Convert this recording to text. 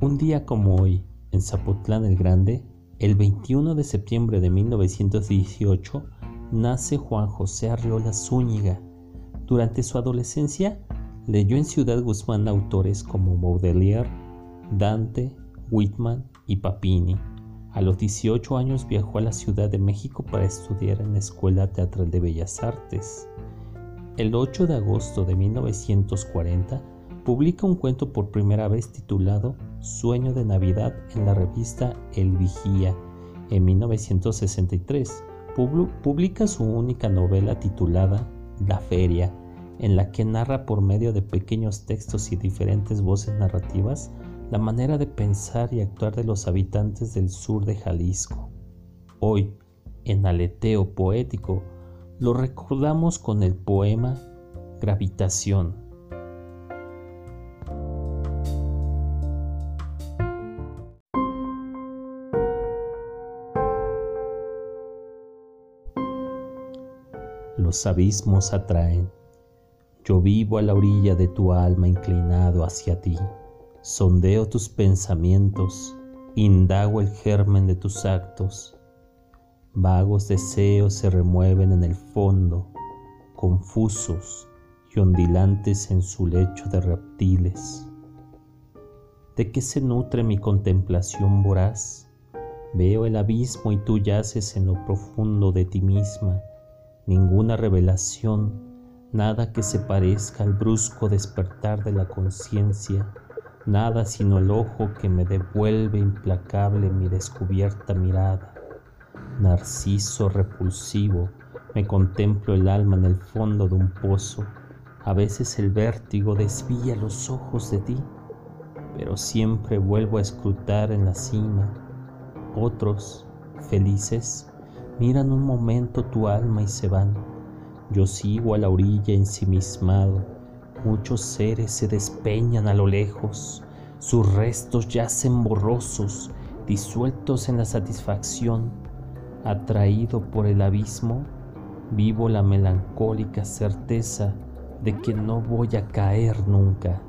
Un día como hoy, en Zapotlán el Grande, el 21 de septiembre de 1918, nace Juan José Arriola Zúñiga. Durante su adolescencia, leyó en Ciudad Guzmán autores como Baudelaire, Dante, Whitman y Papini. A los 18 años viajó a la Ciudad de México para estudiar en la Escuela Teatral de Bellas Artes. El 8 de agosto de 1940, publica un cuento por primera vez titulado Sueño de Navidad en la revista El Vigía. En 1963 publica su única novela titulada La Feria, en la que narra por medio de pequeños textos y diferentes voces narrativas la manera de pensar y actuar de los habitantes del sur de Jalisco. Hoy, en aleteo poético, lo recordamos con el poema Gravitación los abismos atraen. Yo vivo a la orilla de tu alma inclinado hacia ti. Sondeo tus pensamientos, indago el germen de tus actos. Vagos deseos se remueven en el fondo, confusos y ondilantes en su lecho de reptiles. ¿De qué se nutre mi contemplación voraz? Veo el abismo y tú yaces en lo profundo de ti misma ninguna revelación, nada que se parezca al brusco despertar de la conciencia, nada sino el ojo que me devuelve implacable mi descubierta mirada. Narciso repulsivo, me contemplo el alma en el fondo de un pozo. A veces el vértigo desvía los ojos de ti, pero siempre vuelvo a escrutar en la cima. Otros, felices, Miran un momento tu alma y se van. Yo sigo a la orilla ensimismado. Muchos seres se despeñan a lo lejos. Sus restos yacen borrosos, disueltos en la satisfacción. Atraído por el abismo, vivo la melancólica certeza de que no voy a caer nunca.